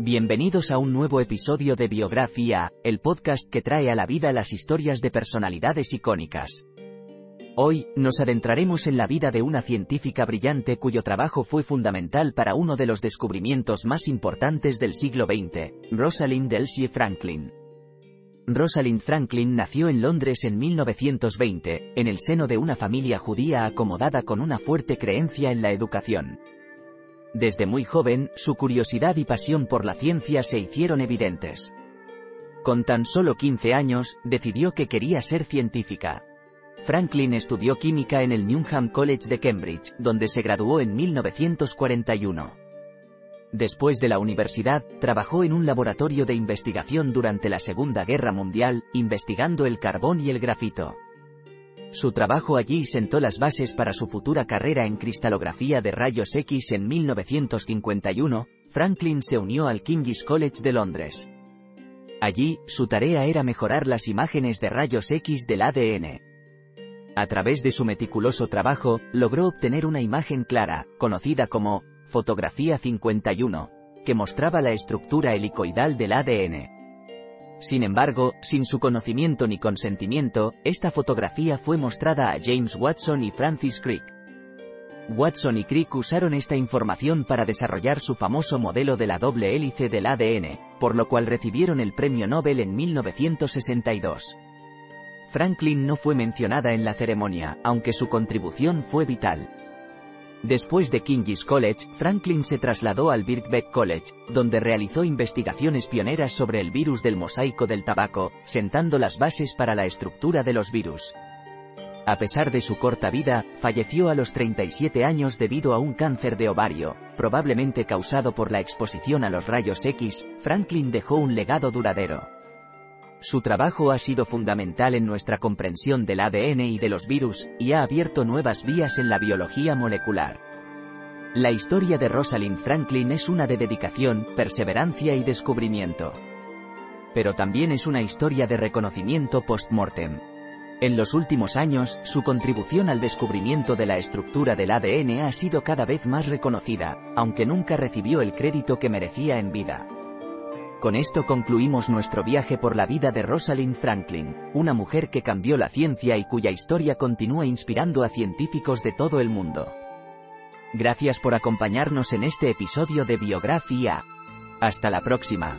Bienvenidos a un nuevo episodio de Biografía, el podcast que trae a la vida las historias de personalidades icónicas. Hoy, nos adentraremos en la vida de una científica brillante cuyo trabajo fue fundamental para uno de los descubrimientos más importantes del siglo XX, Rosalind Elsie Franklin. Rosalind Franklin nació en Londres en 1920, en el seno de una familia judía acomodada con una fuerte creencia en la educación. Desde muy joven, su curiosidad y pasión por la ciencia se hicieron evidentes. Con tan solo 15 años, decidió que quería ser científica. Franklin estudió química en el Newnham College de Cambridge, donde se graduó en 1941. Después de la universidad, trabajó en un laboratorio de investigación durante la Segunda Guerra Mundial, investigando el carbón y el grafito. Su trabajo allí sentó las bases para su futura carrera en cristalografía de rayos X en 1951, Franklin se unió al King's College de Londres. Allí, su tarea era mejorar las imágenes de rayos X del ADN. A través de su meticuloso trabajo, logró obtener una imagen clara, conocida como fotografía 51, que mostraba la estructura helicoidal del ADN. Sin embargo, sin su conocimiento ni consentimiento, esta fotografía fue mostrada a James Watson y Francis Crick. Watson y Crick usaron esta información para desarrollar su famoso modelo de la doble hélice del ADN, por lo cual recibieron el premio Nobel en 1962. Franklin no fue mencionada en la ceremonia, aunque su contribución fue vital. Después de King's College, Franklin se trasladó al Birkbeck College, donde realizó investigaciones pioneras sobre el virus del mosaico del tabaco, sentando las bases para la estructura de los virus. A pesar de su corta vida, falleció a los 37 años debido a un cáncer de ovario, probablemente causado por la exposición a los rayos X, Franklin dejó un legado duradero. Su trabajo ha sido fundamental en nuestra comprensión del ADN y de los virus, y ha abierto nuevas vías en la biología molecular. La historia de Rosalind Franklin es una de dedicación, perseverancia y descubrimiento. Pero también es una historia de reconocimiento post-mortem. En los últimos años, su contribución al descubrimiento de la estructura del ADN ha sido cada vez más reconocida, aunque nunca recibió el crédito que merecía en vida. Con esto concluimos nuestro viaje por la vida de Rosalind Franklin, una mujer que cambió la ciencia y cuya historia continúa inspirando a científicos de todo el mundo. Gracias por acompañarnos en este episodio de Biografía. Hasta la próxima.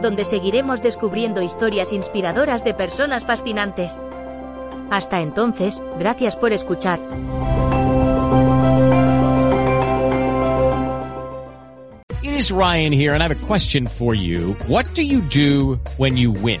donde seguiremos descubriendo historias inspiradoras de personas fascinantes. Hasta entonces, gracias por escuchar. It is Ryan here and I have a question for you. What do you do when you win?